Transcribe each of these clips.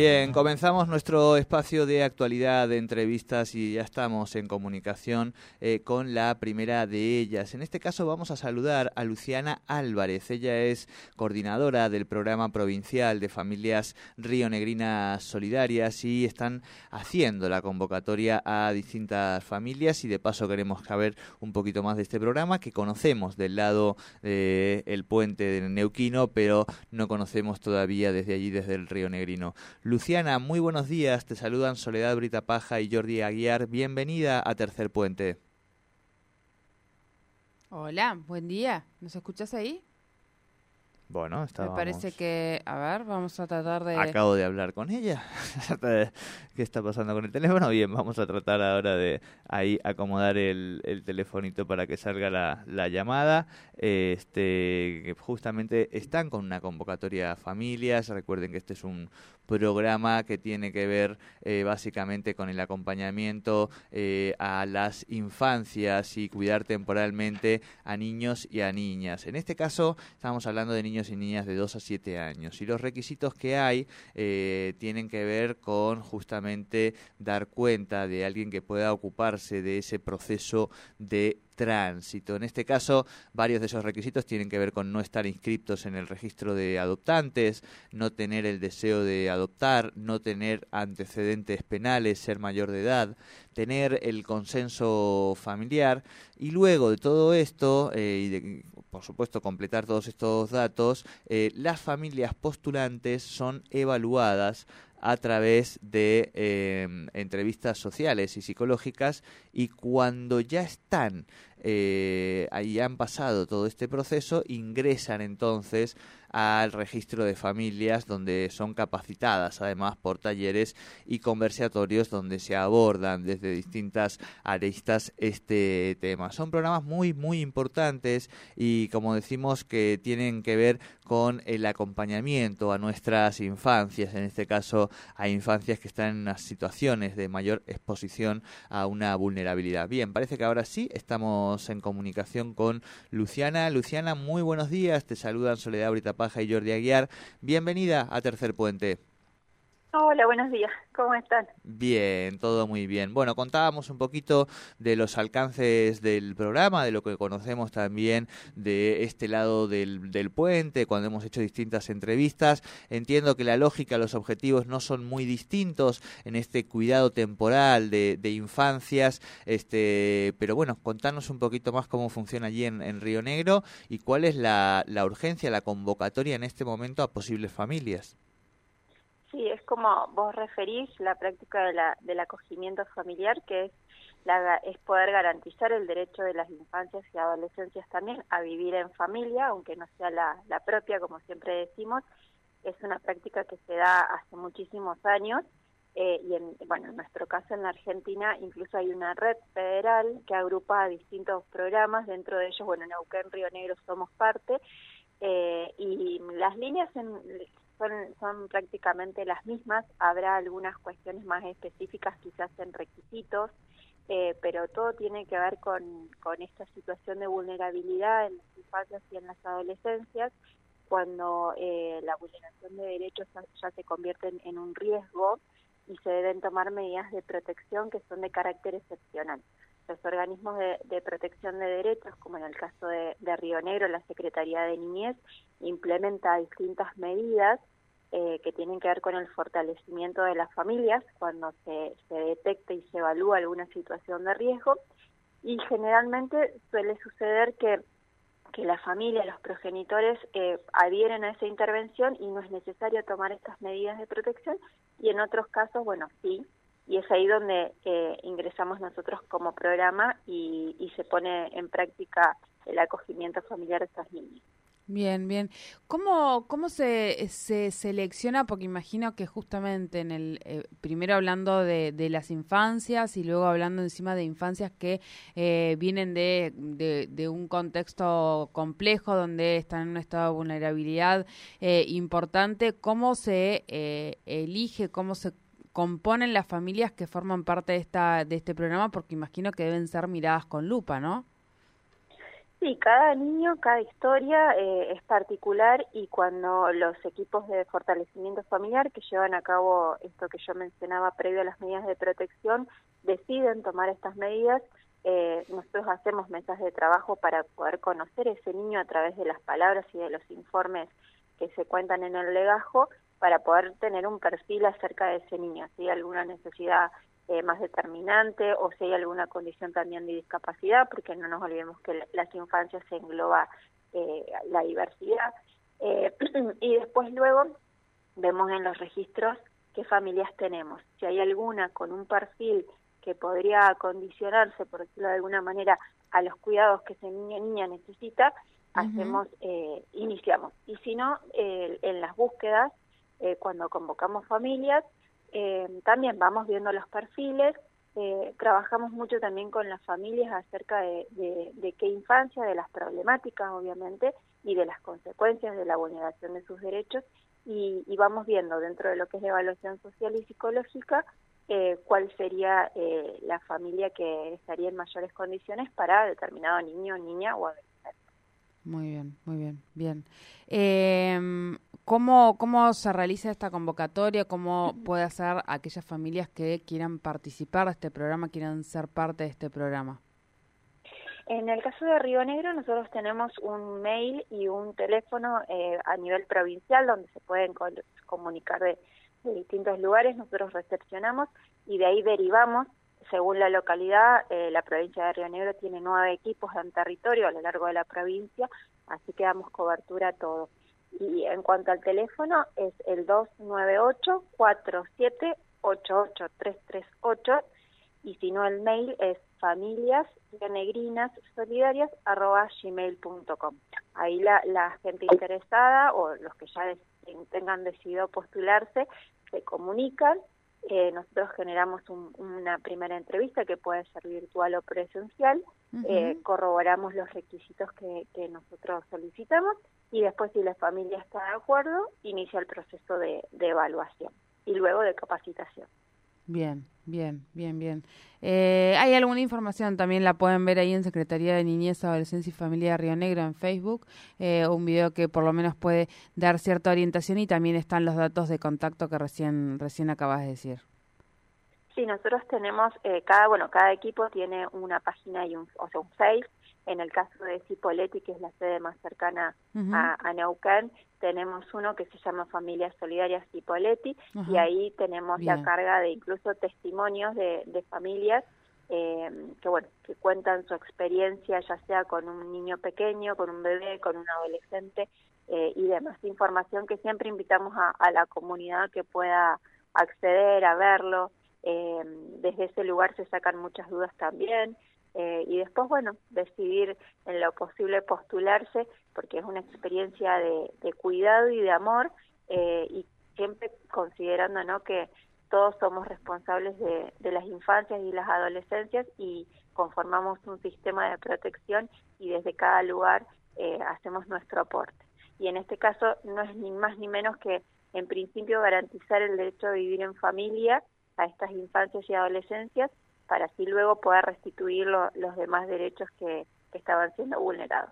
Bien, comenzamos nuestro espacio de actualidad, de entrevistas y ya estamos en comunicación eh, con la primera de ellas. En este caso vamos a saludar a Luciana Álvarez. Ella es coordinadora del programa provincial de familias Río Negrinas Solidarias y están haciendo la convocatoria a distintas familias y de paso queremos saber un poquito más de este programa que conocemos del lado del puente de Neuquino, pero no conocemos todavía desde allí, desde el Río Negrino. Luciana, muy buenos días. Te saludan Soledad Brita Paja y Jordi Aguiar. Bienvenida a Tercer Puente. Hola, buen día. ¿Nos escuchas ahí? Bueno, Me parece que, a ver, vamos a tratar de... Acabo de hablar con ella. ¿Qué está pasando con el teléfono? Bien, vamos a tratar ahora de ahí acomodar el, el telefonito para que salga la, la llamada. Este, justamente están con una convocatoria a familias. Recuerden que este es un programa que tiene que ver eh, básicamente con el acompañamiento eh, a las infancias y cuidar temporalmente a niños y a niñas. En este caso estamos hablando de niños y niñas de 2 a 7 años. Y los requisitos que hay eh, tienen que ver con justamente dar cuenta de alguien que pueda ocuparse de ese proceso de tránsito. En este caso, varios de esos requisitos tienen que ver con no estar inscriptos en el registro de adoptantes, no tener el deseo de adoptar, no tener antecedentes penales, ser mayor de edad, tener el consenso familiar y luego de todo esto eh, y de, por supuesto completar todos estos datos, eh, las familias postulantes son evaluadas a través de em, entrevistas sociales y psicológicas y cuando ya están eh, ahí han pasado todo este proceso ingresan entonces al registro de familias donde son capacitadas además por talleres y conversatorios donde se abordan desde distintas aristas este tema. Son programas muy muy importantes y como decimos que tienen que ver con el acompañamiento a nuestras infancias, en este caso a infancias que están en unas situaciones de mayor exposición a una vulnerabilidad. Bien, parece que ahora sí estamos en comunicación con Luciana. Luciana, muy buenos días. Te saludan Soledad Brita Paja y Jordi Aguiar. Bienvenida a Tercer Puente. Hola, buenos días. ¿Cómo están? Bien, todo muy bien. Bueno, contábamos un poquito de los alcances del programa, de lo que conocemos también de este lado del, puente, cuando hemos hecho distintas entrevistas. Entiendo que la lógica, los objetivos no son muy distintos en este cuidado temporal de, de infancias, este, pero bueno, contanos un poquito más cómo funciona allí en, en Río Negro y cuál es la, la urgencia, la convocatoria en este momento a posibles familias. Sí, es como vos referís la práctica de la, del acogimiento familiar, que es, la, es poder garantizar el derecho de las infancias y adolescencias también a vivir en familia, aunque no sea la, la propia, como siempre decimos. Es una práctica que se da hace muchísimos años eh, y en, bueno, en nuestro caso en la Argentina incluso hay una red federal que agrupa distintos programas, dentro de ellos, bueno, en Neuquén, Río Negro somos parte, eh, y las líneas en, son, son prácticamente las mismas, habrá algunas cuestiones más específicas quizás en requisitos, eh, pero todo tiene que ver con, con esta situación de vulnerabilidad en las infancias y en las adolescencias, cuando eh, la vulneración de derechos ya se convierte en un riesgo y se deben tomar medidas de protección que son de carácter excepcional los organismos de, de, protección de derechos, como en el caso de, de, Río Negro, la Secretaría de Niñez implementa distintas medidas eh, que tienen que ver con el fortalecimiento de las familias cuando se, se detecta y se evalúa alguna situación de riesgo. Y generalmente suele suceder que que la familia, los progenitores eh, adhieren a esa intervención y no es necesario tomar estas medidas de protección. Y en otros casos, bueno, sí, y es ahí donde eh, ingresamos nosotros como programa y, y, se pone en práctica el acogimiento familiar de estas niñas. Bien, bien. ¿Cómo, cómo se, se selecciona? Porque imagino que justamente en el, eh, primero hablando de, de, las infancias y luego hablando encima de infancias que eh, vienen de, de, de, un contexto complejo donde están en un estado de vulnerabilidad eh, importante, ¿cómo se eh, elige, cómo se componen las familias que forman parte de, esta, de este programa? Porque imagino que deben ser miradas con lupa, ¿no? Sí, cada niño, cada historia eh, es particular y cuando los equipos de fortalecimiento familiar que llevan a cabo esto que yo mencionaba previo a las medidas de protección deciden tomar estas medidas, eh, nosotros hacemos mesas de trabajo para poder conocer ese niño a través de las palabras y de los informes que se cuentan en el legajo para poder tener un perfil acerca de ese niño, si hay alguna necesidad eh, más determinante o si hay alguna condición también de discapacidad, porque no nos olvidemos que las infancias se engloba eh, la diversidad. Eh, y después luego vemos en los registros qué familias tenemos. Si hay alguna con un perfil que podría condicionarse, por decirlo de alguna manera, a los cuidados que ese niño o niña necesita, hacemos, eh, iniciamos. Y si no, eh, en las búsquedas, eh, cuando convocamos familias, eh, también vamos viendo los perfiles, eh, trabajamos mucho también con las familias acerca de, de, qué infancia, de las problemáticas obviamente y de las consecuencias de la vulneración de sus derechos y, y vamos viendo dentro de lo que es la evaluación social y psicológica eh, cuál sería eh, la familia que estaría en mayores condiciones para determinado niño, niña o adolescente. Muy bien, muy bien, bien. ¿Cómo, ¿Cómo se realiza esta convocatoria? ¿Cómo puede hacer aquellas familias que quieran participar de este programa, quieran ser parte de este programa? En el caso de Río Negro, nosotros tenemos un mail y un teléfono eh, a nivel provincial donde se pueden co comunicar de, de distintos lugares. Nosotros recepcionamos y de ahí derivamos según la localidad, eh, la provincia de Río Negro tiene nueve equipos en territorio a lo largo de la provincia, así que damos cobertura a todo. Y en cuanto al teléfono, es el 298-4788-338 y si no el mail es familias solidarias gmail.com. Ahí la, la gente interesada o los que ya tengan decidido postularse se comunican eh, nosotros generamos un, una primera entrevista que puede ser virtual o presencial, uh -huh. eh, corroboramos los requisitos que, que, nosotros solicitamos y después si la familia está de acuerdo, inicia el proceso de, de evaluación y luego de capacitación. Bien, bien, bien, bien. Eh, ¿Hay alguna información? También la pueden ver ahí en Secretaría de Niñez, Adolescencia y Familia de Río Negro en Facebook. Eh, un video que por lo menos puede dar cierta orientación y también están los datos de contacto que recién recién acabas de decir. Sí, nosotros tenemos, eh, cada bueno cada equipo tiene una página y un, o sea, un Face. En el caso de Cipolletti, que es la sede más cercana uh -huh. a, a, Neuquén, tenemos uno que se llama Familias Solidarias Cipolletti uh -huh. y ahí tenemos Bien. la carga de incluso testimonios de, de familias eh, que bueno que cuentan su experiencia ya sea con un niño pequeño, con un bebé, con un adolescente eh, y demás información que siempre invitamos a, a la comunidad que pueda acceder a verlo. Eh, desde ese lugar se sacan muchas dudas también eh, y después, bueno, decidir en lo posible postularse, porque es una experiencia de, de cuidado y de amor, eh, y siempre considerando ¿no? que todos somos responsables de, las infancias y las adolescencias y conformamos un sistema de protección y desde cada lugar eh, hacemos nuestro aporte. Y en este caso no es ni más ni menos que, en principio, garantizar el derecho a vivir en familia a estas infancias y adolescencias para así luego poder restituir lo, los demás derechos que, que, estaban siendo vulnerados.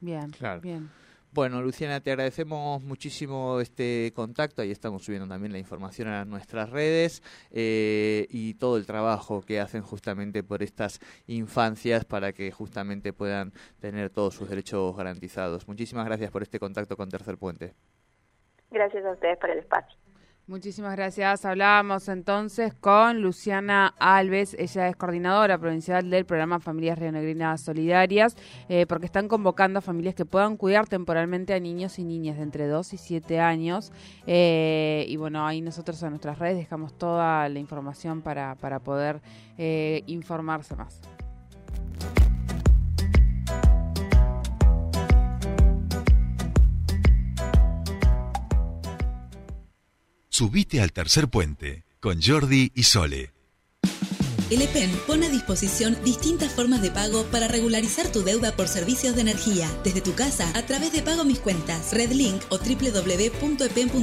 Bien, claro. bien. Bueno, Luciana, te agradecemos muchísimo este contacto. Ahí estamos subiendo también la información a nuestras redes eh, y todo el trabajo que hacen justamente por estas infancias para que justamente puedan tener todos sus derechos garantizados. Muchísimas gracias por este contacto con Tercer Puente. Gracias a ustedes por el espacio. Muchísimas gracias. Hablábamos entonces con Luciana Alves, ella es coordinadora provincial del programa Familias Rionegrinas Solidarias, eh, porque están convocando a familias que puedan cuidar temporalmente a niños y niñas de entre 2 y 7 años. Eh, y bueno, ahí nosotros en nuestras redes dejamos toda la información para, para poder eh, informarse más. Subite al tercer puente con Jordi y Sole. El EPEN pone a disposición distintas formas de pago para regularizar tu deuda por servicios de energía, desde tu casa a través de Pago Mis Cuentas, Redlink o www.epen.com.ar.